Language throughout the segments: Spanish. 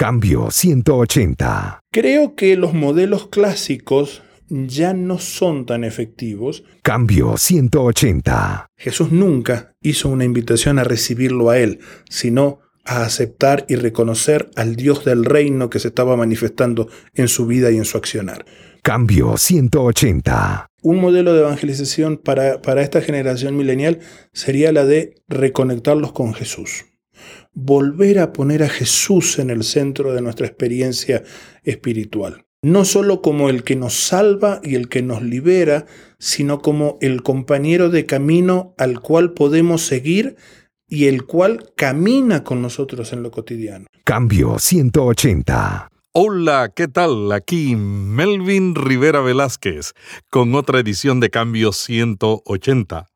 Cambio 180. Creo que los modelos clásicos ya no son tan efectivos. Cambio 180. Jesús nunca hizo una invitación a recibirlo a Él, sino a aceptar y reconocer al Dios del reino que se estaba manifestando en su vida y en su accionar. Cambio 180. Un modelo de evangelización para, para esta generación milenial sería la de reconectarlos con Jesús. Volver a poner a Jesús en el centro de nuestra experiencia espiritual no solo como el que nos salva y el que nos libera, sino como el compañero de camino al cual podemos seguir y el cual camina con nosotros en lo cotidiano. Cambio 180. Hola, ¿qué tal? Aquí Melvin Rivera Velázquez con otra edición de Cambio 180.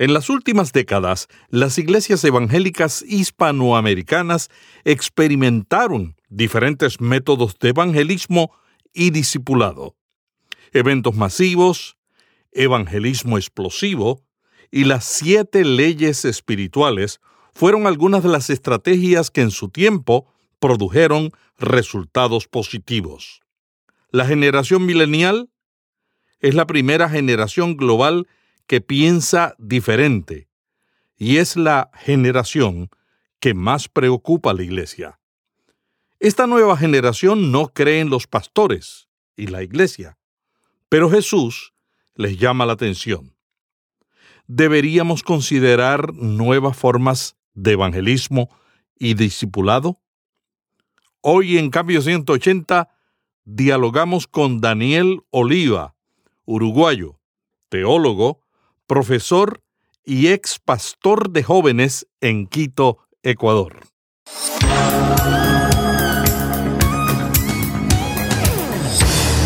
En las últimas décadas, las iglesias evangélicas hispanoamericanas experimentaron diferentes métodos de evangelismo y discipulado, eventos masivos, evangelismo explosivo y las siete leyes espirituales fueron algunas de las estrategias que en su tiempo produjeron resultados positivos. La generación milenial es la primera generación global piensa diferente y es la generación que más preocupa a la Iglesia. Esta nueva generación no cree en los pastores y la iglesia, pero Jesús les llama la atención. ¿Deberíamos considerar nuevas formas de evangelismo y discipulado? Hoy en Cambio 180 dialogamos con Daniel Oliva, uruguayo, teólogo, profesor y ex pastor de jóvenes en Quito, Ecuador.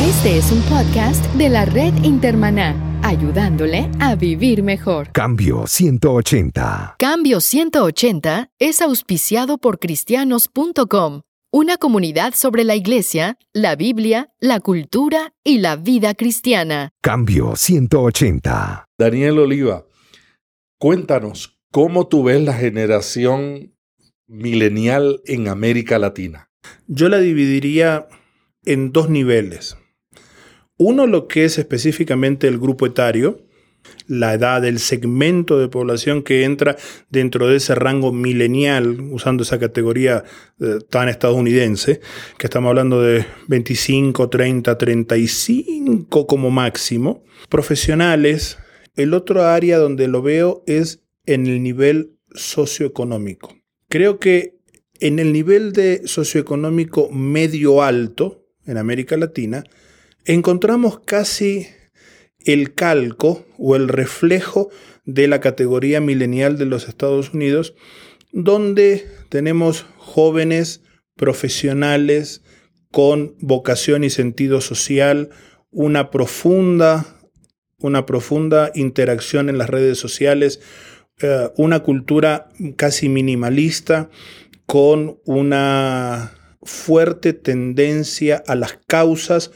Este es un podcast de la red Intermaná, ayudándole a vivir mejor. Cambio 180. Cambio 180 es auspiciado por cristianos.com, una comunidad sobre la iglesia, la Biblia, la cultura y la vida cristiana. Cambio 180. Daniel Oliva, cuéntanos cómo tú ves la generación milenial en América Latina. Yo la dividiría en dos niveles. Uno, lo que es específicamente el grupo etario, la edad, del segmento de población que entra dentro de ese rango milenial, usando esa categoría eh, tan estadounidense, que estamos hablando de 25, 30, 35 como máximo. Profesionales, el otro área donde lo veo es en el nivel socioeconómico. Creo que en el nivel de socioeconómico medio alto, en América Latina, encontramos casi el calco o el reflejo de la categoría milenial de los Estados Unidos, donde tenemos jóvenes profesionales con vocación y sentido social, una profunda, una profunda interacción en las redes sociales, eh, una cultura casi minimalista, con una fuerte tendencia a las causas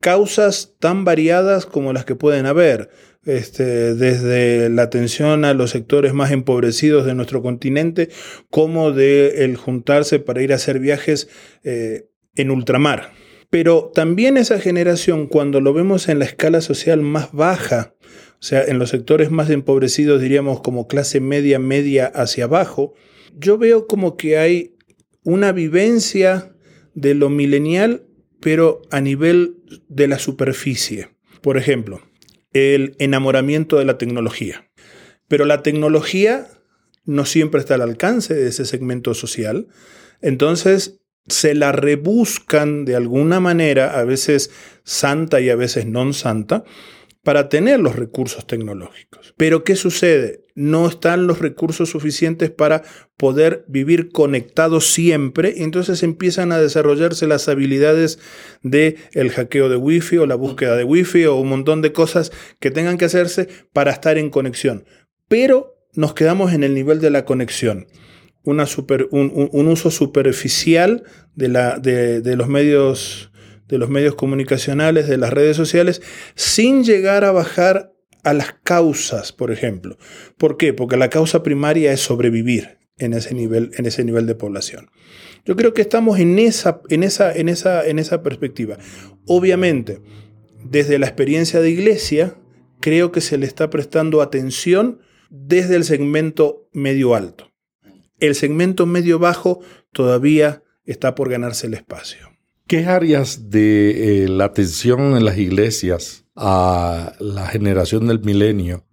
causas tan variadas como las que pueden haber, este, desde la atención a los sectores más empobrecidos de nuestro continente, como de el juntarse para ir a hacer viajes eh, en ultramar. Pero también esa generación, cuando lo vemos en la escala social más baja, o sea, en los sectores más empobrecidos, diríamos como clase media, media hacia abajo, yo veo como que hay una vivencia de lo milenial pero a nivel de la superficie. Por ejemplo, el enamoramiento de la tecnología. Pero la tecnología no siempre está al alcance de ese segmento social. Entonces, se la rebuscan de alguna manera, a veces santa y a veces no santa, para tener los recursos tecnológicos. Pero ¿qué sucede? No están los recursos suficientes para poder vivir conectados siempre, entonces empiezan a desarrollarse las habilidades de el hackeo de wifi o la búsqueda de wifi o un montón de cosas que tengan que hacerse para estar en conexión. Pero nos quedamos en el nivel de la conexión. Una super, un, uso superficial de, la, de los medios de los medios comunicacionales, de las redes sociales, sin llegar a bajar a las causas, por ejemplo. ¿Por qué? Porque la causa primaria es sobrevivir en ese nivel, en ese nivel de población. Yo creo que estamos en esa, en esa, en esa, en esa perspectiva. Obviamente, desde la experiencia de iglesia, creo que se le está prestando atención desde el segmento medio alto. El segmento medio bajo todavía está por ganarse el espacio. ¿Qué áreas de eh, la atención en las iglesias a la generación del milenio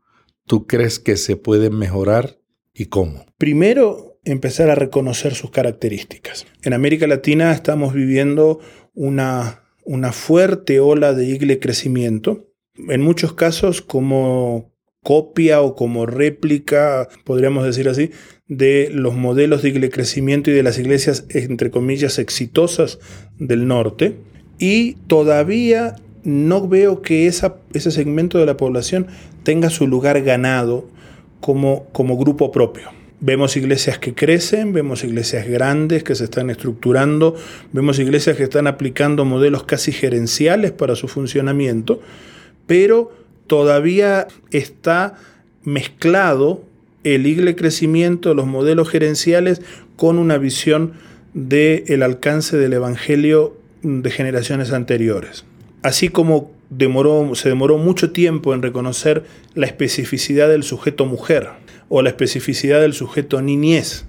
tú crees que se pueden mejorar y cómo? Primero, empezar a reconocer sus características. En América Latina estamos viviendo una, una fuerte ola de igle crecimiento, en muchos casos como copia o como réplica, podríamos decir así, de los modelos de crecimiento y de las iglesias, entre comillas, exitosas del norte. Y todavía no veo que ese segmento de la población tenga su lugar ganado como, como grupo propio. Vemos iglesias que crecen, vemos iglesias grandes que se están estructurando, vemos iglesias que están aplicando modelos casi gerenciales para su funcionamiento, pero todavía está mezclado el igle crecimiento, los modelos gerenciales, con una visión del el alcance del Evangelio de generaciones anteriores. Así como se demoró mucho tiempo en reconocer la especificidad del sujeto mujer, o la especificidad del sujeto niñez.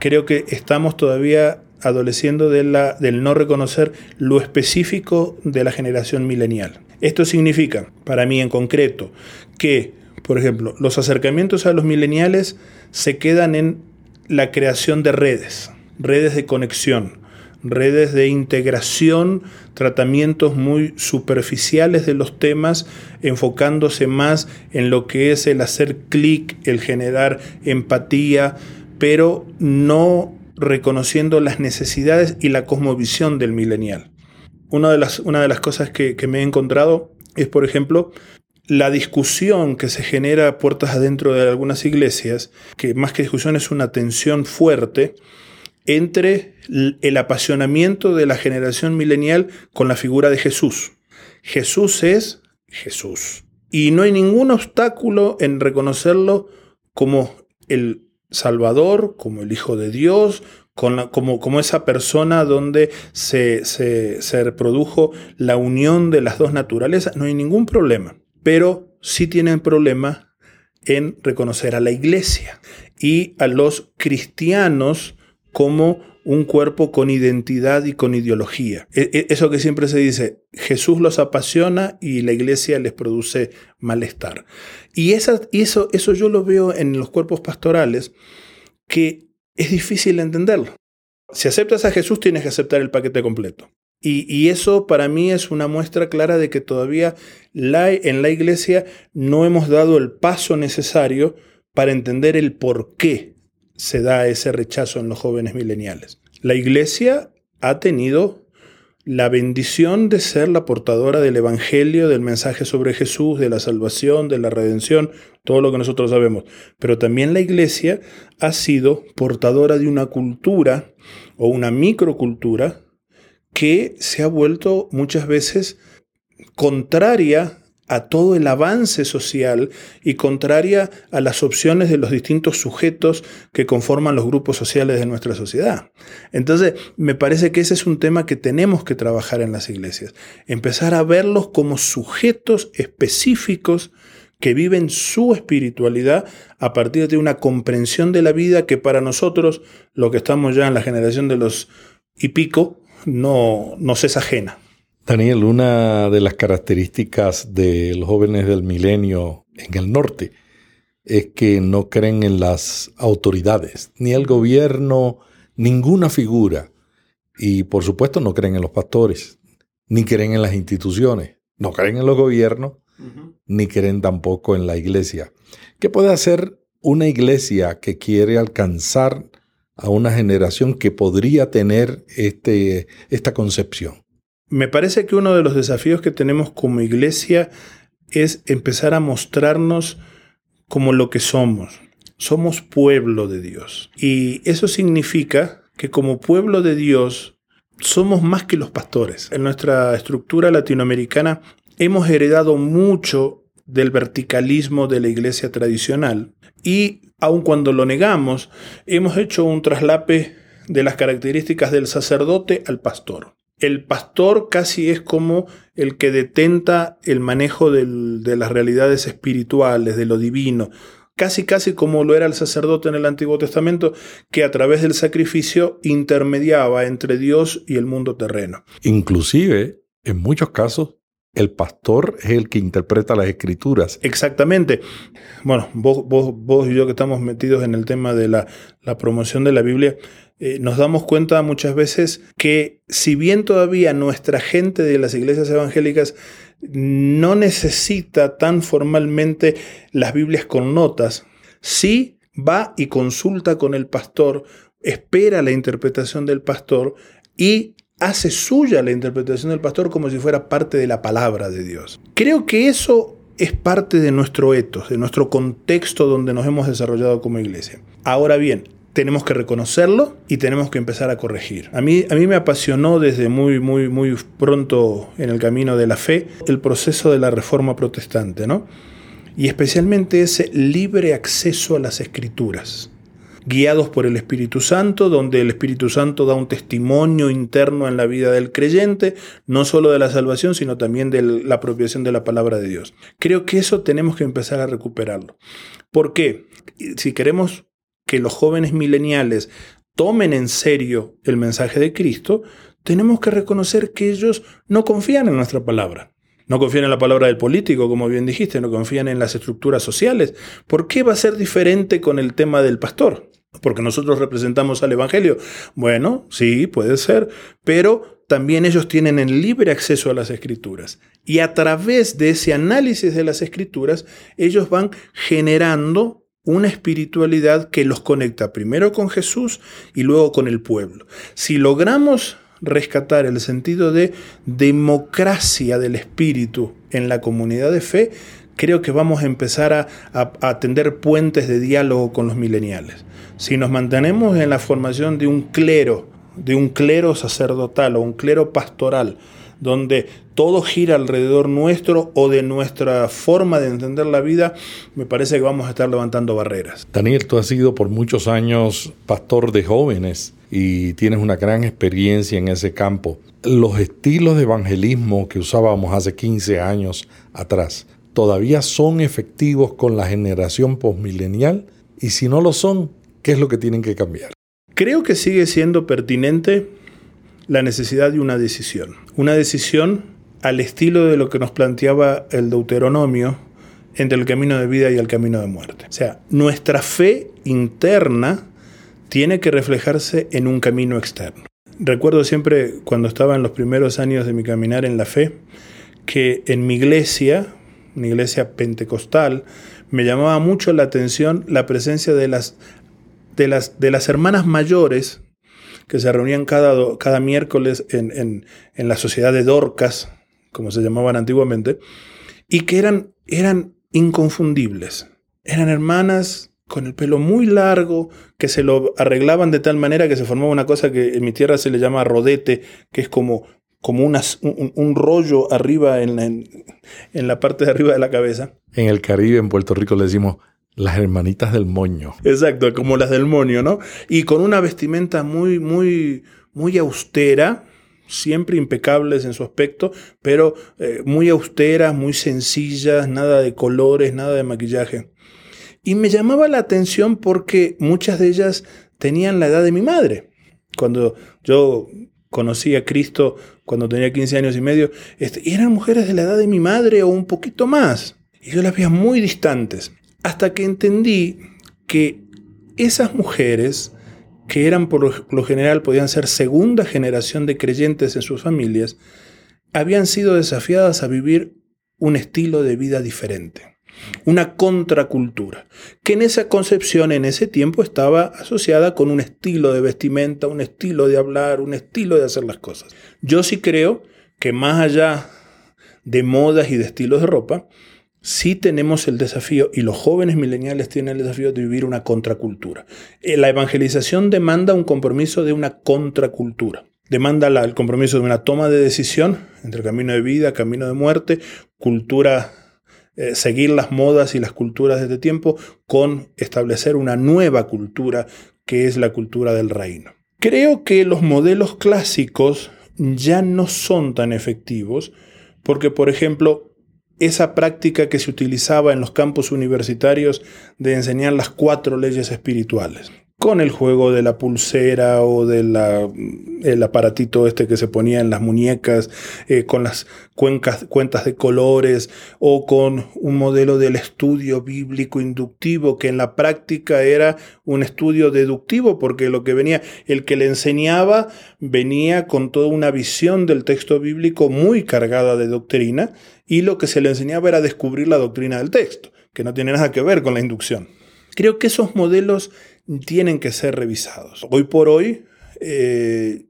Creo que estamos todavía adoleciendo de del no reconocer lo específico de la generación milenial. Esto significa, para mí en concreto, que, por ejemplo, los acercamientos a los mileniales se quedan en la creación de redes, redes de conexión, redes de integración, tratamientos muy superficiales de los temas, enfocándose más en lo que es el hacer clic, el generar empatía, pero no reconociendo las necesidades y la cosmovisión del millennial. Una de las, una de las cosas que, que me he encontrado es, por ejemplo, la discusión que se genera puertas adentro de algunas iglesias, que más que discusión es una tensión fuerte, entre el apasionamiento de la generación milenial con la figura de Jesús. Jesús es Jesús. Y no hay ningún obstáculo en reconocerlo como el Salvador, como el Hijo de Dios, como, esa persona donde se, se, reprodujo la unión de las dos naturalezas. No hay ningún problema. Pero sí tienen problema en reconocer a la iglesia y a los cristianos como un cuerpo con identidad y con ideología. E, e, eso que siempre se dice, Jesús los apasiona y la iglesia les produce malestar. Y, eso, eso yo lo veo en los cuerpos pastorales, que es difícil entenderlo. Si aceptas a Jesús, tienes que aceptar el paquete completo. Y, eso para mí es una muestra clara de que todavía en la iglesia no hemos dado el paso necesario para entender el por qué se da ese rechazo en los jóvenes mileniales. La iglesia ha tenido la bendición de ser la portadora del Evangelio, del mensaje sobre Jesús, de la salvación, de la redención, todo lo que nosotros sabemos. Pero también la iglesia ha sido portadora de una cultura o una microcultura que se ha vuelto muchas veces contraria a todo el avance social y contraria a las opciones de los distintos sujetos que conforman los grupos sociales de nuestra sociedad. Entonces, me parece que ese es un tema que tenemos que trabajar en las iglesias, empezar a verlos como sujetos específicos que viven su espiritualidad a partir de una comprensión de la vida que para nosotros, lo que estamos ya en la generación de los y pico, no nos es ajena. Daniel, una de las características de los jóvenes del milenio en el norte es que no creen en las autoridades, ni el gobierno, ninguna figura. Y por supuesto no creen en los pastores, ni creen en las instituciones, no creen en los gobiernos, ni creen tampoco en la iglesia. ¿Qué puede hacer una iglesia que quiere alcanzar a una generación que podría tener este, esta concepción? Me parece que uno de los desafíos que tenemos como iglesia es empezar a mostrarnos como lo que somos. Somos pueblo de Dios. Y eso significa que como pueblo de Dios somos más que los pastores. En nuestra estructura latinoamericana hemos heredado mucho del verticalismo de la iglesia tradicional y aun cuando lo negamos, hemos hecho un traslape de las características del sacerdote al pastor. El pastor casi es como el que detenta el manejo del- de las realidades espirituales, de lo divino, casi casi como lo era el sacerdote en el Antiguo Testamento, que a través del sacrificio intermediaba entre Dios y el mundo terreno. Inclusive, en muchos casos, el pastor es el que interpreta las escrituras. Exactamente. Bueno, vos, vos, vos y yo que estamos metidos en el tema de la, la promoción de la Biblia, eh, nos damos cuenta muchas veces que si bien todavía nuestra gente de las iglesias evangélicas no necesita tan formalmente las Biblias con notas, sí va y consulta con el pastor, espera la interpretación del pastor y hace suya la interpretación del pastor como si fuera parte de la palabra de Dios. Creo que eso es parte de nuestro etos, de nuestro contexto donde nos hemos desarrollado como iglesia. Ahora bien, tenemos que reconocerlo y tenemos que empezar a corregir. A mí, a mí me apasionó desde muy, muy, muy pronto en el camino de la fe el proceso de la reforma protestante, ¿no? Y especialmente ese libre acceso a las escrituras guiados por el Espíritu Santo, donde el Espíritu Santo da un testimonio interno en la vida del creyente, no solo de la salvación, sino también de la apropiación de la palabra de Dios. Creo que eso tenemos que empezar a recuperarlo. ¿Por qué? Si queremos que los jóvenes mileniales tomen en serio el mensaje de Cristo, tenemos que reconocer que ellos no confían en nuestra palabra. No confían en la palabra del político, como bien dijiste, no confían en las estructuras sociales. ¿Por qué va a ser diferente con el tema del pastor? Porque nosotros representamos al Evangelio. Bueno, sí, puede ser, pero también ellos tienen el libre acceso a las escrituras. Y a través de ese análisis de las escrituras, ellos van generando una espiritualidad que los conecta primero con Jesús y luego con el pueblo. Si logramos rescatar el sentido de democracia del espíritu en la comunidad de fe, creo que vamos a empezar a, a, tender puentes de diálogo con los mileniales. Si nos mantenemos en la formación de un clero, de un clero sacerdotal o un clero pastoral, donde todo gira alrededor nuestro o de nuestra forma de entender la vida, me parece que vamos a estar levantando barreras. Daniel, tú has sido por muchos años pastor de jóvenes y tienes una gran experiencia en ese campo. Los estilos de evangelismo que usábamos hace 15 años atrás, ¿todavía son efectivos con la generación postmilenial? Y si no lo son, ¿qué es lo que tienen que cambiar? Creo que sigue siendo pertinente la necesidad de una decisión. Una decisión al estilo de lo que nos planteaba el Deuteronomio entre el camino de vida y el camino de muerte. O sea, nuestra fe interna tiene que reflejarse en un camino externo. Recuerdo siempre cuando estaba en los primeros años de mi caminar en la fe, que en mi iglesia, una iglesia pentecostal, me llamaba mucho la atención la presencia de las, de las, de las hermanas mayores que se reunían cada, cada miércoles en, en, en, la sociedad de Dorcas, como se llamaban antiguamente, y que eran, eran inconfundibles. Eran hermanas con el pelo muy largo, que se lo arreglaban de tal manera que se formaba una cosa que en mi tierra se le llama rodete, que es como, como unas, un, un, rollo arriba en, en, en la parte de arriba de la cabeza. En el Caribe, en Puerto Rico, le decimos las hermanitas del moño. Exacto, como las del moño, ¿no? Y con una vestimenta muy, muy, muy austera, siempre impecables en su aspecto, pero eh, muy austeras, muy sencillas, nada de colores, nada de maquillaje. Y me llamaba la atención porque muchas de ellas tenían la edad de mi madre. Cuando yo conocí a Cristo cuando tenía 15 años y medio, este, eran mujeres de la edad de mi madre o un poquito más. Y yo las veía muy distantes. Hasta que entendí que esas mujeres, que eran por lo general, podían ser segunda generación de creyentes en sus familias, habían sido desafiadas a vivir un estilo de vida diferente, una contracultura, que en esa concepción, en ese tiempo, estaba asociada con un estilo de vestimenta, un estilo de hablar, un estilo de hacer las cosas. Yo sí creo que más allá de modas y de estilos de ropa, sí tenemos el desafío, y los jóvenes mileniales tienen el desafío de vivir una contracultura. La evangelización demanda un compromiso de una contracultura. Demanda el compromiso de una toma de decisión entre camino de vida, camino de muerte, cultura, eh, seguir las modas y las culturas de este tiempo, con establecer una nueva cultura que es la cultura del reino. Creo que los modelos clásicos ya no son tan efectivos porque, por ejemplo, esa práctica que se utilizaba en los campus universitarios de enseñar las cuatro leyes espirituales con el juego de la pulsera o del aparatito este que se ponía en las muñecas, eh, con las cuentas de colores o con un modelo del estudio bíblico inductivo que en la práctica era un estudio deductivo porque lo que venía, el que le enseñaba venía con toda una visión del texto bíblico muy cargada de doctrina y lo que se le enseñaba era descubrir la doctrina del texto, que no tiene nada que ver con la inducción. Creo que esos modelos tienen que ser revisados. Hoy por hoy, eh,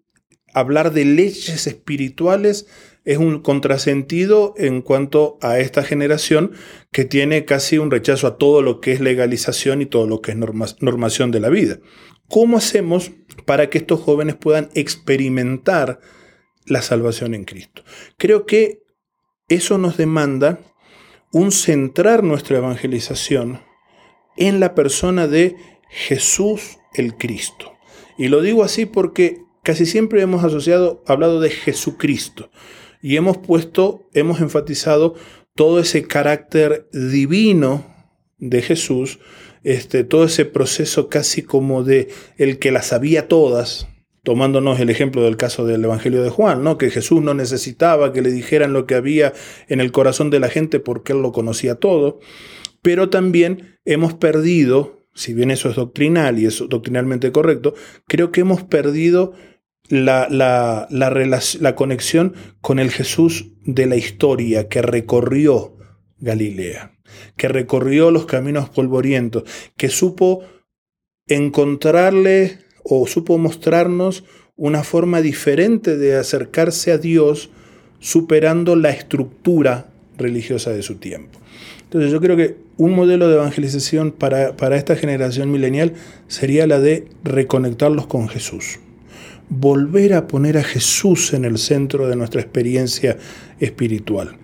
hablar de leyes espirituales es un contrasentido en cuanto a esta generación que tiene casi un rechazo a todo lo que es legalización y todo lo que es normación de la vida. ¿Cómo hacemos para que estos jóvenes puedan experimentar la salvación en Cristo? Creo que eso nos demanda un centrar nuestra evangelización en la persona de Jesús el Cristo. Y lo digo así porque casi siempre hemos asociado, hablado de Jesucristo y hemos puesto, hemos enfatizado todo ese carácter divino de Jesús, este, todo ese proceso casi como de el que las sabía todas, tomándonos el ejemplo del caso del Evangelio de Juan, ¿no? que Jesús no necesitaba que le dijeran lo que había en el corazón de la gente porque él lo conocía todo, pero también hemos perdido si bien eso es doctrinal y es doctrinalmente correcto, creo que hemos perdido la, la, la, conexión con el Jesús de la historia que recorrió Galilea, que recorrió los caminos polvorientos, que supo encontrarle o supo mostrarnos una forma diferente de acercarse a Dios superando la estructura religiosa de su tiempo. Entonces yo creo que un modelo de evangelización para, para esta generación milenial sería la de reconectarlos con Jesús. Volver a poner a Jesús en el centro de nuestra experiencia espiritual.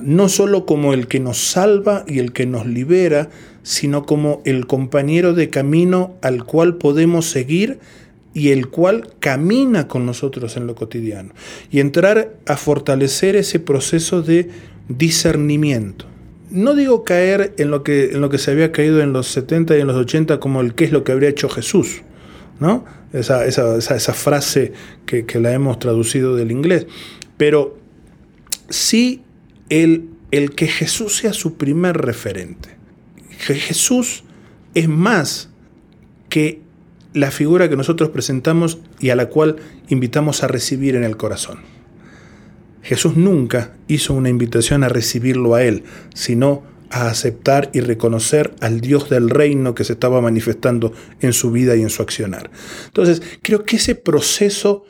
No solo como el que nos salva y el que nos libera, sino como el compañero de camino al cual podemos seguir y el cual camina con nosotros en lo cotidiano. Y entrar a fortalecer ese proceso de discernimiento no digo caer en lo, que, en lo que se había caído en los 70 y en los 80 como el qué es lo que habría hecho Jesús, ¿no? Esa, esa, frase que, la hemos traducido del inglés. Pero sí el, el que Jesús sea su primer referente. Que Jesús es más que la figura que nosotros presentamos y a la cual invitamos a recibir en el corazón. Jesús nunca hizo una invitación a recibirlo a Él, sino a aceptar y reconocer al Dios del reino que se estaba manifestando en su vida y en su accionar. Entonces, creo que ese proceso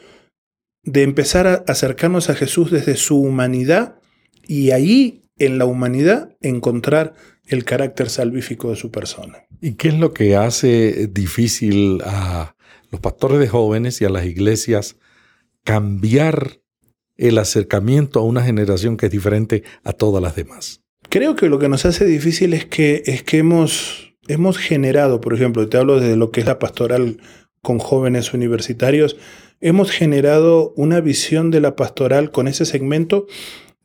de empezar a acercarnos a Jesús desde su humanidad y ahí en la humanidad encontrar el carácter salvífico de su persona. ¿Y qué es lo que hace difícil a los pastores de jóvenes y a las iglesias cambiar el acercamiento a una generación que es diferente a todas las demás? Creo que lo que nos hace difícil es que, es que hemos, hemos generado, por ejemplo, te hablo de lo que es la pastoral con jóvenes universitarios, hemos generado una visión de la pastoral con ese segmento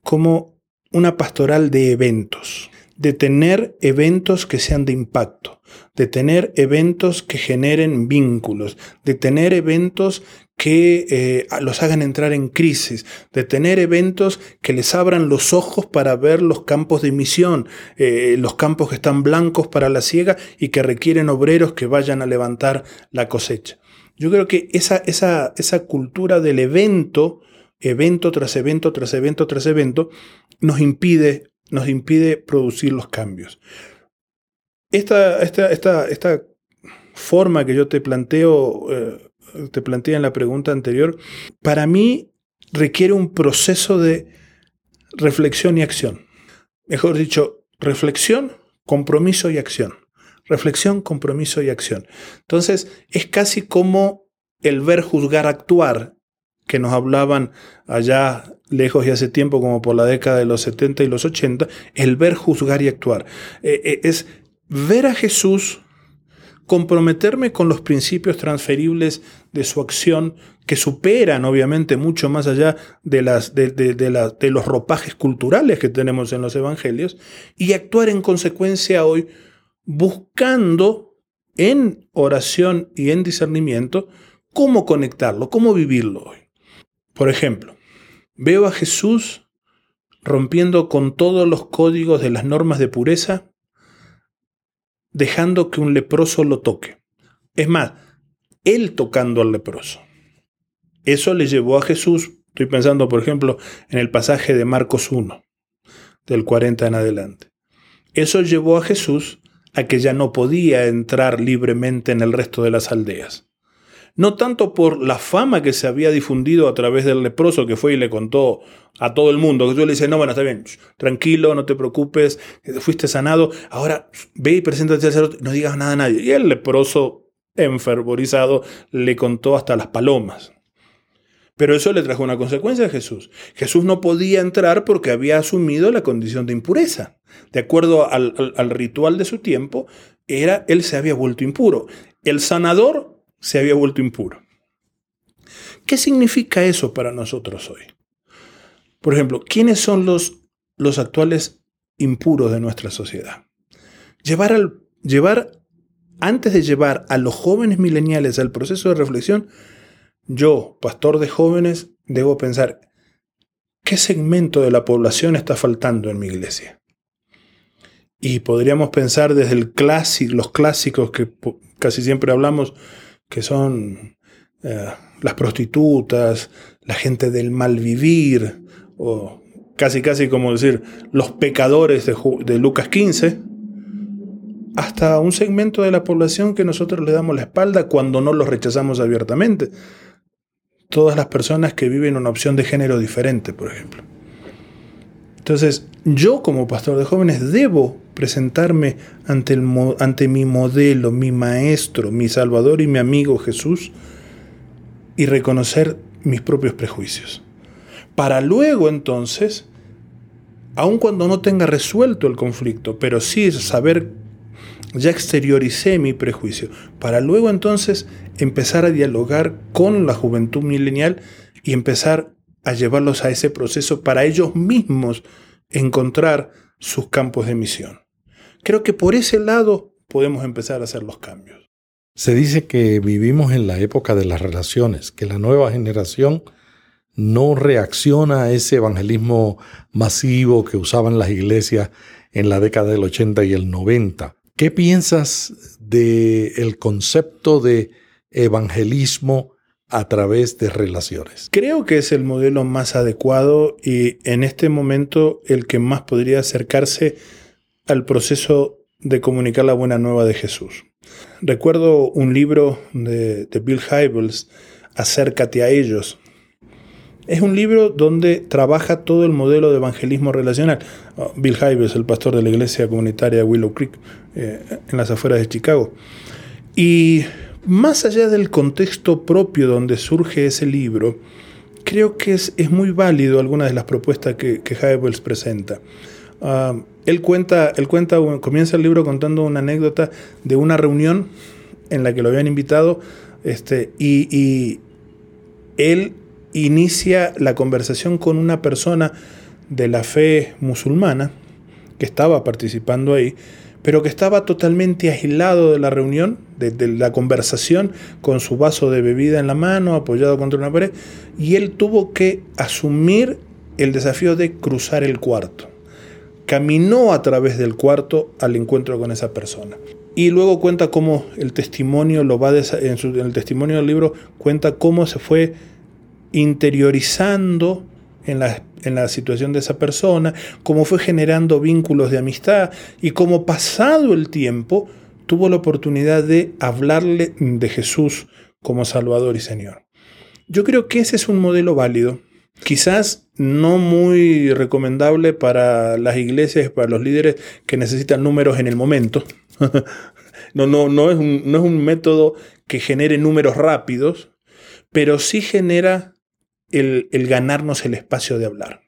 como una pastoral de eventos, de tener eventos que sean de impacto, de tener eventos que generen vínculos, de tener eventos que eh, los hagan entrar en crisis, de tener eventos que les abran los ojos para ver los campos de misión, eh, los campos que están blancos para la siega y que requieren obreros que vayan a levantar la cosecha. Yo creo que esa, esa, esa cultura del evento, evento tras evento tras evento tras evento, nos impide, nos impide producir los cambios. Esta, esta, esta, esta forma que yo te planteo eh, te planteé en la pregunta anterior, para mí requiere un proceso de reflexión y acción. Mejor dicho, reflexión, compromiso y acción. Reflexión, compromiso y acción. Entonces, es casi como el ver, juzgar, actuar, que nos hablaban allá lejos y hace tiempo, como por la década de los 70 y los 80, el ver, juzgar y actuar. Eh, eh, es ver a Jesús comprometerme con los principios transferibles de su acción que superan obviamente mucho más allá de, las, de, de los ropajes culturales que tenemos en los evangelios y actuar en consecuencia hoy buscando en oración y en discernimiento cómo conectarlo, cómo vivirlo hoy. Por ejemplo, veo a Jesús rompiendo con todos los códigos de las normas de pureza, dejando que un leproso lo toque. Es más, él tocando al leproso. Eso le llevó a Jesús, estoy pensando por ejemplo en el pasaje de Marcos 1, del 40 en adelante. Eso llevó a Jesús a que ya no podía entrar libremente en el resto de las aldeas. No tanto por la fama que se había difundido a través del leproso que fue y le contó a todo el mundo, que yo le dice, no, bueno, está bien, tranquilo, no te preocupes, fuiste sanado, ahora ve y preséntate al sacerdote, no digas nada a nadie. Y el leproso, enfervorizado, le contó hasta las palomas. Pero eso le trajo una consecuencia a Jesús. Jesús no podía entrar porque había asumido la condición de impureza. De acuerdo al, ritual de su tiempo, era, él se había vuelto impuro. El sanador se había vuelto impuro. ¿Qué significa eso para nosotros hoy? Por ejemplo, ¿quiénes son los, los actuales impuros de nuestra sociedad? Llevar, al, llevar, antes de llevar a los jóvenes mileniales al proceso de reflexión, yo, pastor de jóvenes, debo pensar, ¿qué segmento de la población está faltando en mi iglesia? Y podríamos pensar desde el los clásicos que casi siempre hablamos, que son eh, las prostitutas, la gente del mal vivir, o casi casi como decir los pecadores de, de Lucas 15, hasta un segmento de la población que nosotros le damos la espalda cuando no los rechazamos abiertamente todas las personas que viven una opción de género diferente, por ejemplo. Entonces, yo como pastor de jóvenes debo presentarme ante, el, ante mi modelo, mi maestro, mi salvador y mi amigo Jesús y reconocer mis propios prejuicios. Para luego entonces, aun cuando no tenga resuelto el conflicto, pero sí saber ya exterioricé mi prejuicio, para luego entonces empezar a dialogar con la juventud milenial y empezar a llevarlos a ese proceso para ellos mismos encontrar sus campos de misión. Creo que por ese lado podemos empezar a hacer los cambios. Se dice que vivimos en la época de las relaciones, que la nueva generación no reacciona a ese evangelismo masivo que usaban las iglesias en la década del 80 y el 90. ¿Qué piensas del concepto de evangelismo a través de relaciones? Creo que es el modelo más adecuado y en este momento el que más podría acercarse al proceso de comunicar la buena nueva de Jesús. Recuerdo un libro de, de Bill Hybels, Acércate a ellos, es un libro donde trabaja todo el modelo de evangelismo relacional. Ah, Bill Hybels, el pastor de la iglesia comunitaria Willow Creek, eh, en las afueras de Chicago. Y más allá del contexto propio donde surge ese libro, creo que es, es muy válido algunas de las propuestas que, que presenta. Ah, él cuenta, él cuenta, comienza el libro contando una anécdota de una reunión en la que lo habían invitado este, y, él inicia la conversación con una persona de la fe musulmana que estaba participando ahí, pero que estaba totalmente aislado de la reunión, de, la conversación, con su vaso de bebida en la mano, apoyado contra una pared, y él tuvo que asumir el desafío de cruzar el cuarto. Caminó a través del cuarto al encuentro con esa persona. Y luego cuenta cómo el testimonio lo va en, en el testimonio del libro cuenta cómo se fue interiorizando en la, en la, situación de esa persona, cómo fue generando vínculos de amistad y cómo pasado el tiempo tuvo la oportunidad de hablarle de Jesús como Salvador y Señor. Yo creo que ese es un modelo válido, quizás no muy recomendable para las iglesias, para los líderes que necesitan números en el momento. no, no, no, es un, no es un método que genere números rápidos, pero sí genera el, ganarnos el espacio de hablar.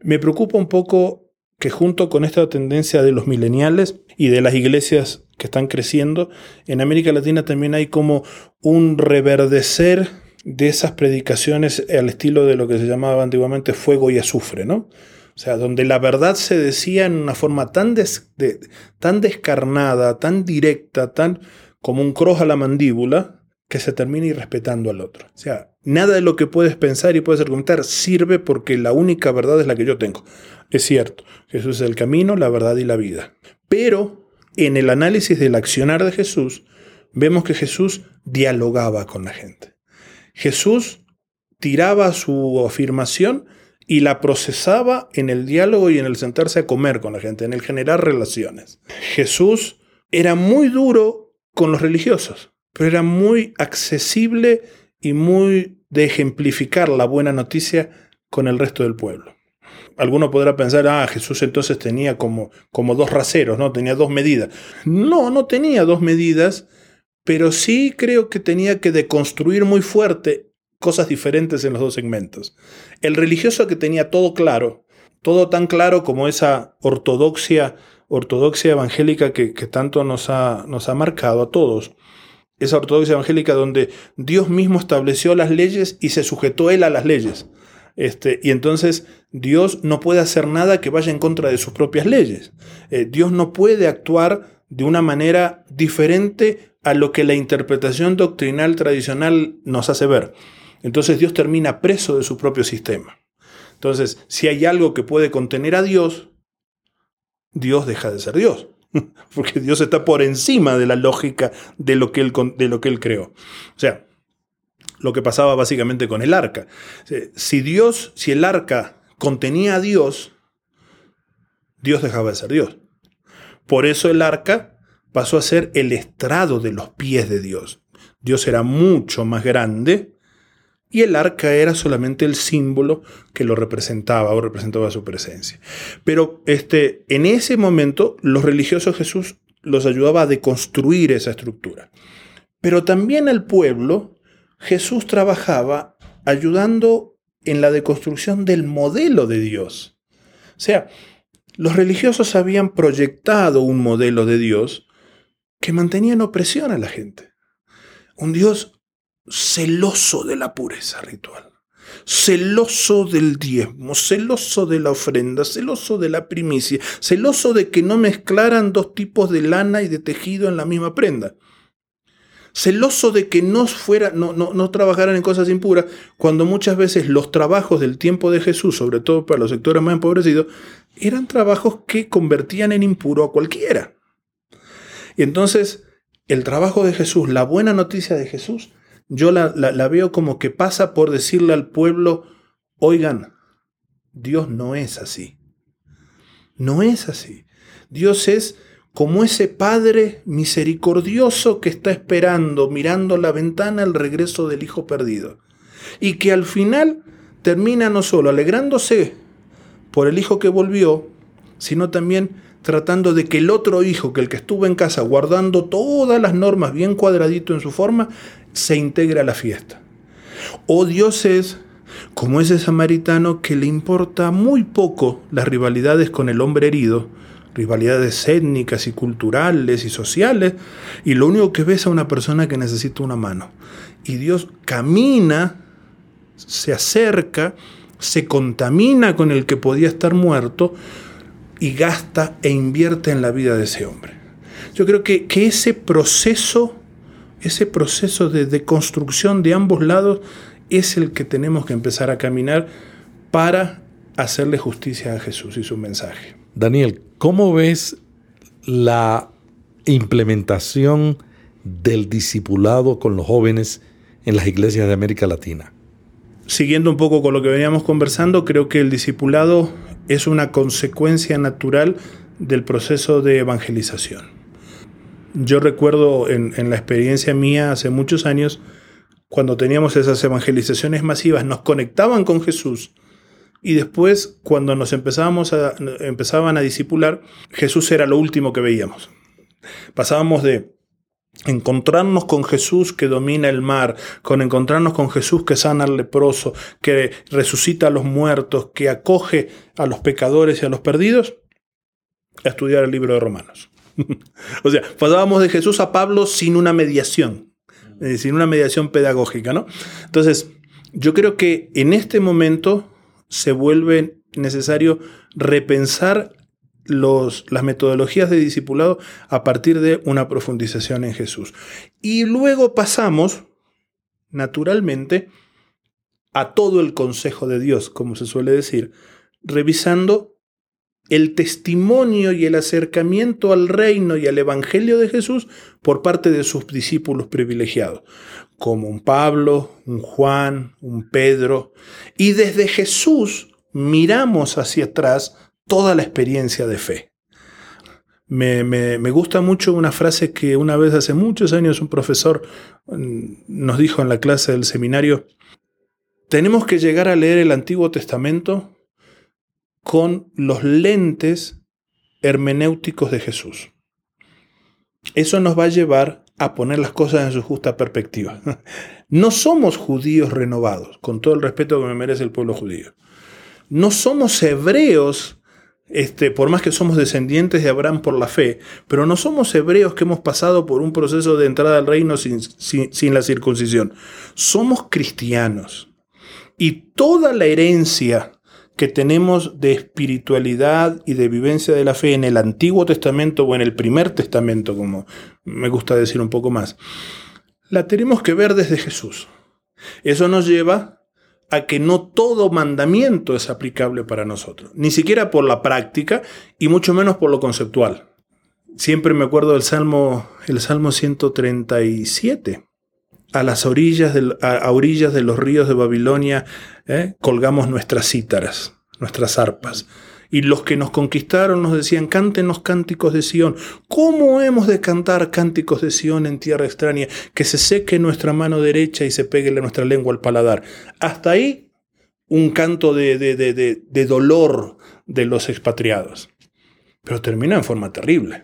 Me preocupa un poco que junto con esta tendencia de los mileniales y de las iglesias que están creciendo, en América Latina también hay como un reverdecer de esas predicaciones al estilo de lo que se llamaba antiguamente fuego y azufre, ¿no? O sea, donde la verdad se decía en una forma tan, tan descarnada, tan directa, tan como un cross a la mandíbula, que se termina irrespetando al otro. O sea, nada de lo que puedes pensar y puedes argumentar sirve porque la única verdad es la que yo tengo. Es cierto, Jesús es el camino, la verdad y la vida. Pero en el análisis del accionar de Jesús, vemos que Jesús dialogaba con la gente. Jesús tiraba su afirmación y la procesaba en el diálogo y en el sentarse a comer con la gente, en el generar relaciones. Jesús era muy duro con los religiosos, pero era muy accesible y muy de ejemplificar la buena noticia con el resto del pueblo. Alguno podrá pensar, ah, Jesús entonces tenía como, como dos raseros, ¿no? Tenía dos medidas. No, no tenía dos medidas, pero sí creo que tenía que deconstruir muy fuerte cosas diferentes en los dos segmentos. El religioso que tenía todo claro, todo tan claro como esa ortodoxia, ortodoxia evangélica que, tanto nos ha, nos ha marcado a todos. Esa ortodoxia evangélica donde Dios mismo estableció las leyes y se sujetó él a las leyes. Este, y entonces Dios no puede hacer nada que vaya en contra de sus propias leyes. Eh, Dios no puede actuar de una manera diferente a lo que la interpretación doctrinal tradicional nos hace ver. Entonces Dios termina preso de su propio sistema. Entonces, si hay algo que puede contener a Dios, Dios deja de ser Dios. Porque Dios está por encima de la lógica de lo que él, de lo que él creó. O sea, lo que pasaba básicamente con el arca. Si Dios, si el arca contenía a Dios, Dios dejaba de ser Dios. Por eso el arca pasó a ser el estrado de los pies de Dios. Dios era mucho más grande y el arca era solamente el símbolo que lo representaba o representaba su presencia. Pero este, en ese momento los religiosos Jesús los ayudaba a deconstruir esa estructura. Pero también al pueblo Jesús trabajaba ayudando en la deconstrucción del modelo de Dios. O sea, los religiosos habían proyectado un modelo de Dios que mantenía en opresión a la gente. Un Dios celoso de la pureza ritual, celoso del diezmo, celoso de la ofrenda, celoso de la primicia, celoso de que no mezclaran dos tipos de lana y de tejido en la misma prenda. Celoso de que no, fuera, no, no, no trabajaran en cosas impuras, cuando muchas veces los trabajos del tiempo de Jesús, sobre todo para los sectores más empobrecidos, eran trabajos que convertían en impuro a cualquiera. Y entonces, el trabajo de Jesús, la buena noticia de Jesús, yo la, veo como que pasa por decirle al pueblo, oigan, Dios no es así. No es así. Dios es como ese Padre misericordioso que está esperando, mirando la ventana, el regreso del Hijo perdido. Y que al final termina no solo alegrándose por el Hijo que volvió, sino también tratando de que el otro hijo, que el que estuvo en casa guardando todas las normas bien cuadradito en su forma, se integre a la fiesta. O Dios es como ese samaritano que le importa muy poco las rivalidades con el hombre herido, rivalidades étnicas y culturales y sociales, y lo único que ve es a una persona que necesita una mano. Y Dios camina, se acerca, se contamina con el que podía estar muerto, y gasta e invierte en la vida de ese hombre. Yo creo que, que ese proceso, ese proceso de, de construcción de ambos lados es el que tenemos que empezar a caminar para hacerle justicia a Jesús y su mensaje. Daniel, ¿cómo ves la implementación del discipulado con los jóvenes en las iglesias de América Latina? Siguiendo un poco con lo que veníamos conversando, creo que el discipulado es una consecuencia natural del proceso de evangelización. Yo recuerdo en, la experiencia mía hace muchos años, cuando teníamos esas evangelizaciones masivas, nos conectaban con Jesús y después cuando nos empezábamos empezaban a discipular, Jesús era lo último que veíamos. Pasábamos de encontrarnos con Jesús que domina el mar, con encontrarnos con Jesús que sana al leproso, que resucita a los muertos, que acoge a los pecadores y a los perdidos, a estudiar el libro de Romanos. o sea, pasábamos de Jesús a Pablo sin una mediación, eh, sin una mediación pedagógica, ¿no? Entonces, yo creo que en este momento se vuelve necesario repensar las metodologías de discipulado a partir de una profundización en Jesús. Y luego pasamos, naturalmente, a todo el consejo de Dios, como se suele decir, revisando el testimonio y el acercamiento al reino y al evangelio de Jesús por parte de sus discípulos privilegiados, como un Pablo, un Juan, un Pedro. Y desde Jesús miramos hacia atrás toda la experiencia de fe. Me, me, gusta mucho una frase que una vez hace muchos años un profesor mm, nos dijo en la clase del seminario, tenemos que llegar a leer el Antiguo Testamento con los lentes hermenéuticos de Jesús. Eso nos va a llevar a poner las cosas en su justa perspectiva. No somos judíos renovados, con todo el respeto que me merece el pueblo judío. No somos hebreos, este, por más que somos descendientes de Abraham por la fe, pero no somos hebreos que hemos pasado por un proceso de entrada al reino sin, sin la circuncisión. Somos cristianos. Y toda la herencia que tenemos de espiritualidad y de vivencia de la fe en el Antiguo Testamento o en el Primer Testamento, como me gusta decir un poco más, la tenemos que ver desde Jesús. Eso nos lleva a que no todo mandamiento es aplicable para nosotros, ni siquiera por la práctica y mucho menos por lo conceptual. Siempre me acuerdo del Salmo, el Salmo 137 a las orillas de, a, orillas de los ríos de Babilonia ¿eh? colgamos nuestras cítaras, nuestras arpas. Y los que nos conquistaron nos decían, cántenos cánticos de Sión. ¿Cómo hemos de cantar cánticos de Sión en tierra extraña? Que se seque nuestra mano derecha y se pegue nuestra lengua al paladar. Hasta ahí un canto de, de, de, de dolor de los expatriados. Pero termina en forma terrible.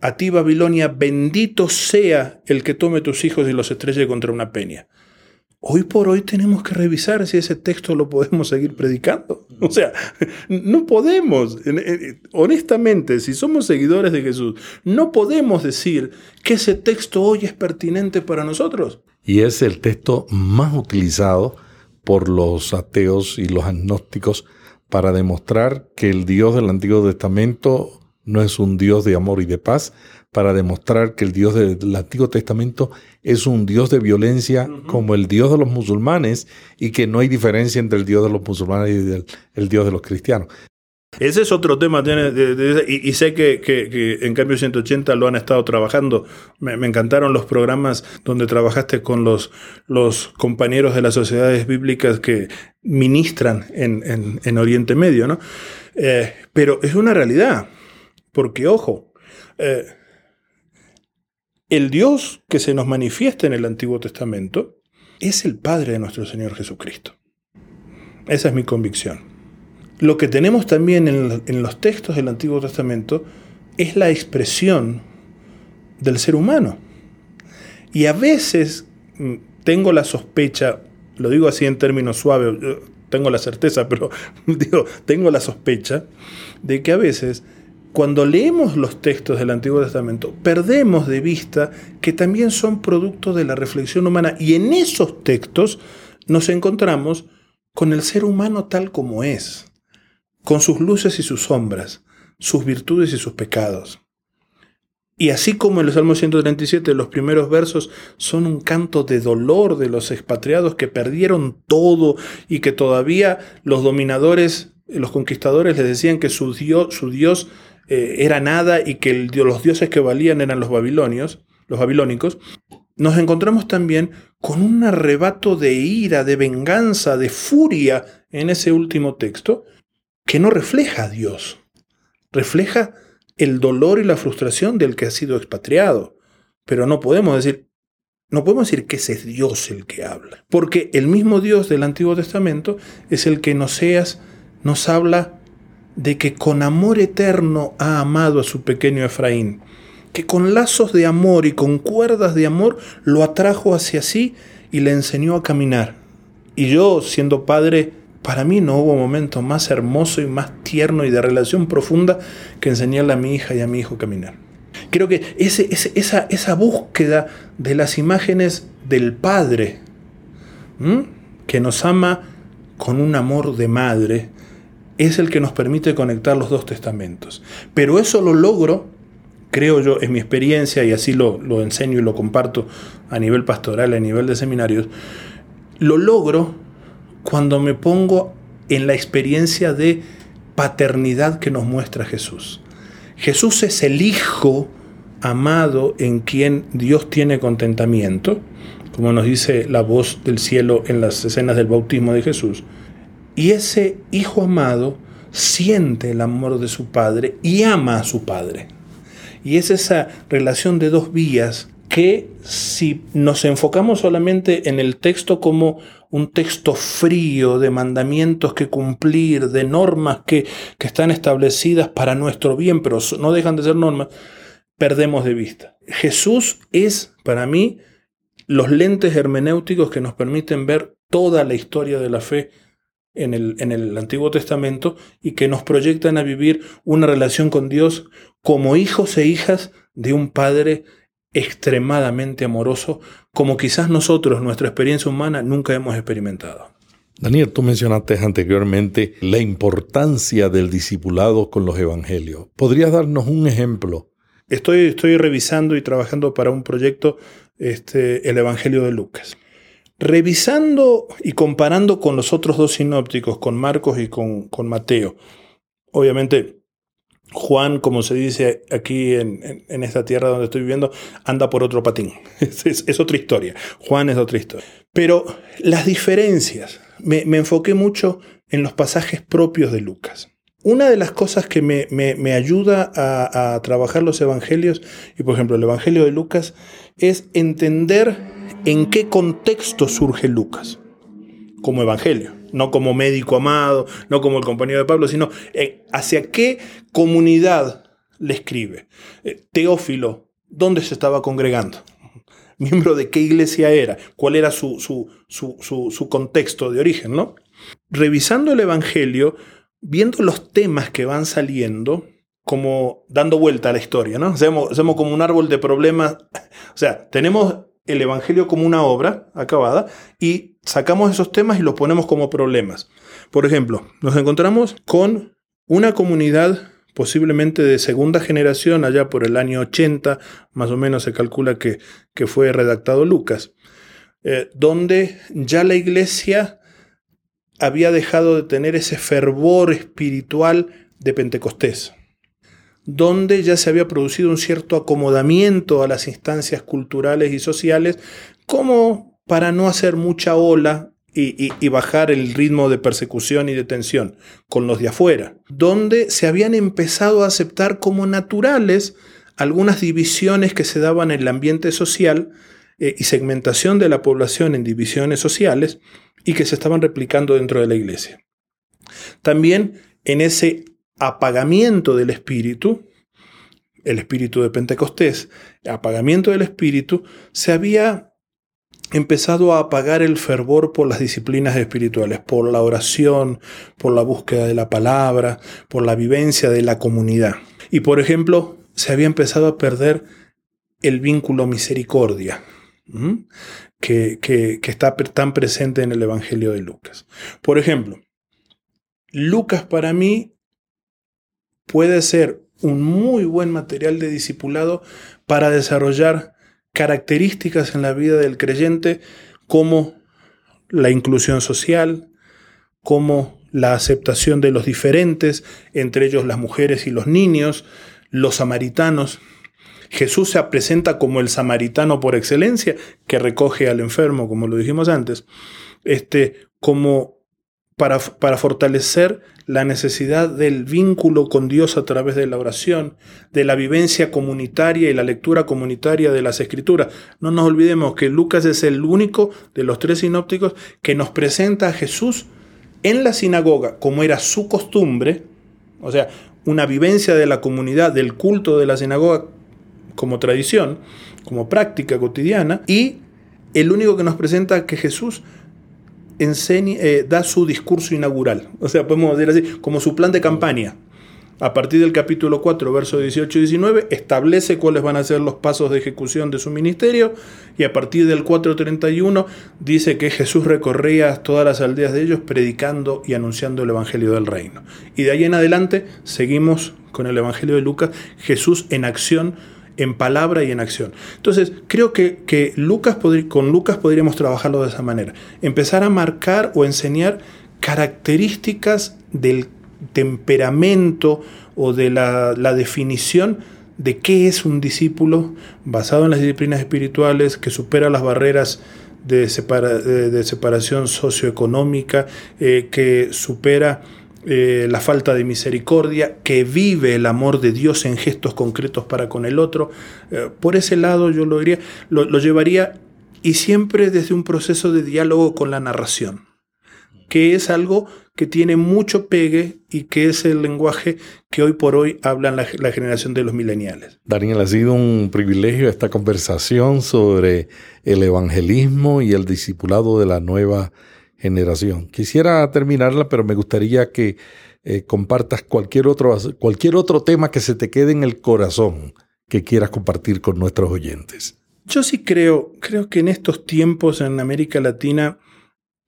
A ti, Babilonia, bendito sea el que tome tus hijos y los estrelle contra una peña. Hoy por hoy tenemos que revisar si ese texto lo podemos seguir predicando. O sea, no podemos, honestamente, si somos seguidores de Jesús, no podemos decir que ese texto hoy es pertinente para nosotros. Y es el texto más utilizado por los ateos y los agnósticos para demostrar que el Dios del Antiguo Testamento no es un Dios de amor y de paz, para demostrar que el Dios del Antiguo Testamento es un Dios de violencia como el Dios de los musulmanes y que no hay diferencia entre el Dios de los musulmanes y el, Dios de los cristianos. Ese es otro tema, y, sé que, en Cambio 180 lo han estado trabajando. Me, encantaron los programas donde trabajaste con los, los, compañeros de las sociedades bíblicas que ministran en, Oriente Medio, ¿no? Eh, pero es una realidad. Porque, ojo, eh, el Dios que se nos manifiesta en el Antiguo Testamento es el Padre de nuestro Señor Jesucristo. Esa es mi convicción. Lo que tenemos también en, los textos del Antiguo Testamento es la expresión del ser humano. Y a veces mm, tengo la sospecha, lo digo así en términos suaves, tengo la certeza, pero digo, tengo la sospecha de que a veces cuando leemos los textos del Antiguo Testamento, perdemos de vista que también son producto de la reflexión humana y en esos textos nos encontramos con el ser humano tal como es, con sus luces y sus sombras, sus virtudes y sus pecados. Y así como en el Salmo 137 los primeros versos son un canto de dolor de los expatriados que perdieron todo y que todavía los dominadores, los conquistadores les decían que su Dios, su Dios eh, era nada y que los dioses que valían eran los babilonios, los babilónicos, nos encontramos también con un arrebato de ira, de venganza, de furia en ese último texto, que no refleja a Dios, refleja el dolor y la frustración del que ha sido expatriado. Pero no podemos decir, no podemos decir que ese es Dios el que habla, porque el mismo Dios del Antiguo Testamento es el que nos habla de que con amor eterno ha amado a su pequeño Efraín, que con lazos de amor y con cuerdas de amor lo atrajo hacia sí y le enseñó a caminar. Y yo, siendo padre, para mí no hubo momento más hermoso y más tierno y de relación profunda que enseñarle a mi hija y a mi hijo a caminar. Creo que ese, esa, esa, búsqueda de las imágenes del Padre, que nos ama con un amor de madre, es el que nos permite conectar los dos testamentos. Pero eso lo logro, creo yo, en mi experiencia, y así lo, enseño y lo comparto a nivel pastoral, a nivel de seminarios, lo logro cuando me pongo en la experiencia de paternidad que nos muestra Jesús. Jesús es el Hijo amado en quien Dios tiene contentamiento, como nos dice la voz del cielo en las escenas del bautismo de Jesús. Y ese Hijo amado siente el amor de su Padre y ama a su Padre. Y es esa relación de dos vías que si nos enfocamos solamente en el texto como un texto frío de mandamientos que cumplir, de normas que, que están establecidas para nuestro bien, pero no dejan de ser normas, perdemos de vista. Jesús es, para mí, los lentes hermenéuticos que nos permiten ver toda la historia de la fe en el, en el, Antiguo Testamento y que nos proyectan a vivir una relación con Dios como hijos e hijas de un Padre extremadamente amoroso, como quizás nosotros, nuestra experiencia humana, nunca hemos experimentado. Daniel, tú mencionaste anteriormente la importancia del discipulado con los evangelios. ¿Podrías darnos un ejemplo? Estoy, estoy revisando y trabajando para un proyecto, este, el Evangelio de Lucas. Revisando y comparando con los otros dos sinópticos, con Marcos y con, con Mateo, obviamente Juan, como se dice aquí en, esta tierra donde estoy viviendo, anda por otro patín. Es, otra historia. Juan es otra historia. Pero las diferencias, me, enfoqué mucho en los pasajes propios de Lucas. Una de las cosas que me, ayuda a, a, trabajar los evangelios, y por ejemplo el evangelio de Lucas, es entender en qué contexto surge Lucas como evangelio, no como médico amado, no como el compañero de Pablo, sino eh, hacia qué comunidad le escribe. Eh, Teófilo, ¿dónde se estaba congregando? Miembro de qué iglesia era, cuál era su, su, su, contexto de origen, ¿no? Revisando el Evangelio, viendo los temas que van saliendo, como dando vuelta a la historia, ¿no? Hacemos, hacemos como un árbol de problemas. O sea, tenemos el Evangelio como una obra acabada y sacamos esos temas y los ponemos como problemas. Por ejemplo, nos encontramos con una comunidad posiblemente de segunda generación, allá por el año 80, más o menos se calcula que, que fue redactado Lucas, eh, donde ya la iglesia había dejado de tener ese fervor espiritual de Pentecostés donde ya se había producido un cierto acomodamiento a las instancias culturales y sociales, como para no hacer mucha ola y, bajar el ritmo de persecución y de tensión con los de afuera, donde se habían empezado a aceptar como naturales algunas divisiones que se daban en el ambiente social eh, y segmentación de la población en divisiones sociales y que se estaban replicando dentro de la iglesia. También en ese apagamiento del espíritu, el espíritu de Pentecostés, apagamiento del espíritu, se había empezado a apagar el fervor por las disciplinas espirituales, por la oración, por la búsqueda de la palabra, por la vivencia de la comunidad. Y por ejemplo, se había empezado a perder el vínculo misericordia, que, que, que está tan presente en el Evangelio de Lucas. Por ejemplo, Lucas para mí puede ser un muy buen material de discipulado para desarrollar características en la vida del creyente como la inclusión social, como la aceptación de los diferentes, entre ellos las mujeres y los niños, los samaritanos. Jesús se presenta como el samaritano por excelencia, que recoge al enfermo, como lo dijimos antes, este, como para, para fortalecer la necesidad del vínculo con Dios a través de la oración, de la vivencia comunitaria y la lectura comunitaria de las escrituras. No nos olvidemos que Lucas es el único de los tres sinópticos que nos presenta a Jesús en la sinagoga, como era su costumbre, o sea, una vivencia de la comunidad, del culto de la sinagoga como tradición, como práctica cotidiana, y el único que nos presenta que Jesús enseña, eh, da su discurso inaugural. O sea, podemos decir así, como su plan de campaña. A partir del capítulo 4, versos 18 y 19, establece cuáles van a ser los pasos de ejecución de su ministerio y a partir del 4.31 dice que Jesús recorría todas las aldeas de ellos predicando y anunciando el Evangelio del Reino. Y de ahí en adelante seguimos con el Evangelio de Lucas, Jesús en acción en palabra y en acción. Entonces, creo que, que Lucas con Lucas podríamos trabajarlo de esa manera. Empezar a marcar o enseñar características del temperamento o de la, definición de qué es un discípulo basado en las disciplinas espirituales que supera las barreras de, separación socioeconómica, eh, que supera eh, la falta de misericordia, que vive el amor de Dios en gestos concretos para con el otro. Eh, por ese lado yo lo, diría, lo, lo llevaría y siempre desde un proceso de diálogo con la narración, que es algo que tiene mucho pegue y que es el lenguaje que hoy por hoy hablan la, la, generación de los mileniales. Daniel, ha sido un privilegio esta conversación sobre el evangelismo y el discipulado de la nueva generación. Quisiera terminarla, pero me gustaría que eh, compartas cualquier otro, cualquier otro tema que se te quede en el corazón que quieras compartir con nuestros oyentes. Yo sí creo, creo que en estos tiempos en América Latina,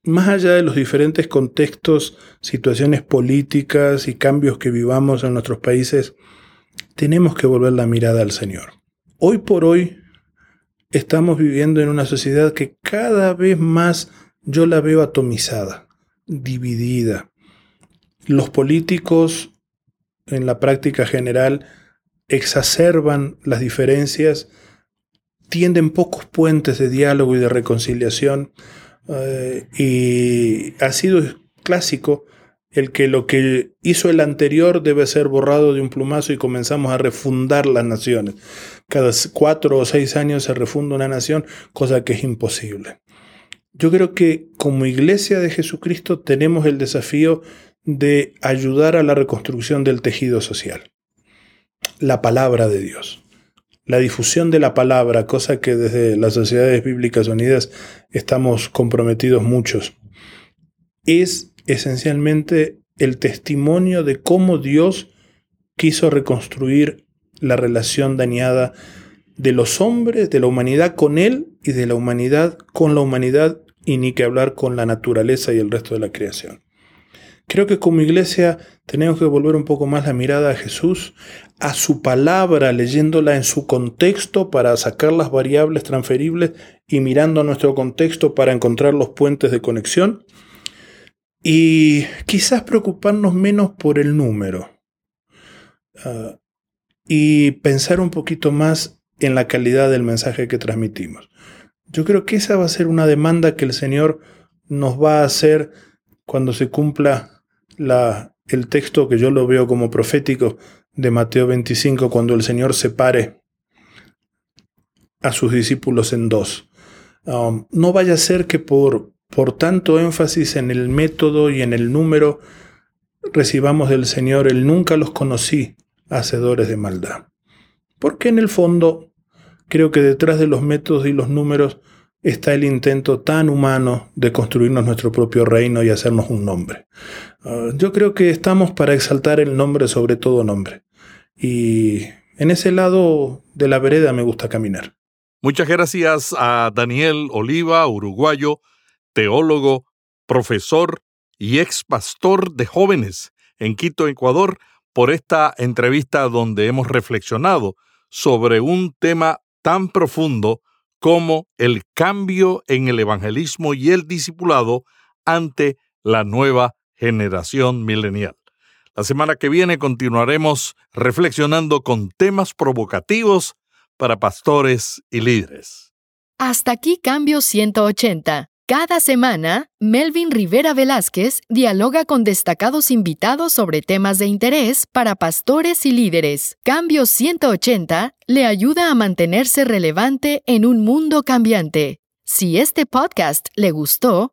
más allá de los diferentes contextos, situaciones políticas y cambios que vivamos en nuestros países, tenemos que volver la mirada al Señor. Hoy por hoy estamos viviendo en una sociedad que cada vez más yo la veo atomizada, dividida. Los políticos, en la práctica general, exacerban las diferencias, tienden pocos puentes de diálogo y de reconciliación, eh, y ha sido clásico el que lo que hizo el anterior debe ser borrado de un plumazo y comenzamos a refundar las naciones. Cada cuatro o seis años se refunda una nación, cosa que es imposible. Yo creo que como iglesia de Jesucristo tenemos el desafío de ayudar a la reconstrucción del tejido social. La palabra de Dios. La difusión de la palabra, cosa que desde las Sociedades Bíblicas Unidas estamos comprometidos muchos, es esencialmente el testimonio de cómo Dios quiso reconstruir la relación dañada de los hombres, de la humanidad con Él y de la humanidad con la humanidad y ni que hablar con la naturaleza y el resto de la creación. Creo que como iglesia tenemos que volver un poco más la mirada a Jesús, a su palabra, leyéndola en su contexto para sacar las variables transferibles y mirando a nuestro contexto para encontrar los puentes de conexión. Y quizás preocuparnos menos por el número. Ah, y pensar un poquito más en la calidad del mensaje que transmitimos. Yo creo que esa va a ser una demanda que el Señor nos va a hacer cuando se cumpla la, el texto que yo lo veo como profético de Mateo 25, cuando el Señor separe a sus discípulos en dos. Um, no vaya a ser que por, por tanto énfasis en el método y en el número recibamos del Señor el nunca los conocí, hacedores de maldad. Porque en el fondo creo que detrás de los métodos y los números está el intento tan humano de construirnos nuestro propio reino y hacernos un nombre. Ah, yo creo que estamos para exaltar el nombre sobre todo nombre. Y en ese lado de la vereda me gusta caminar. Muchas gracias a Daniel Oliva, uruguayo, teólogo, profesor y ex pastor de jóvenes en Quito, Ecuador, por esta entrevista donde hemos reflexionado sobre un tema tan profundo como el cambio en el evangelismo y el discipulado ante la nueva generación milenial. La semana que viene continuaremos reflexionando con temas provocativos para pastores y líderes. Hasta aquí Cambio 180. Cada semana, Melvin Rivera Velázquez dialoga con destacados invitados sobre temas de interés para pastores y líderes. Cambio 180 le ayuda a mantenerse relevante en un mundo cambiante. Si este podcast le gustó,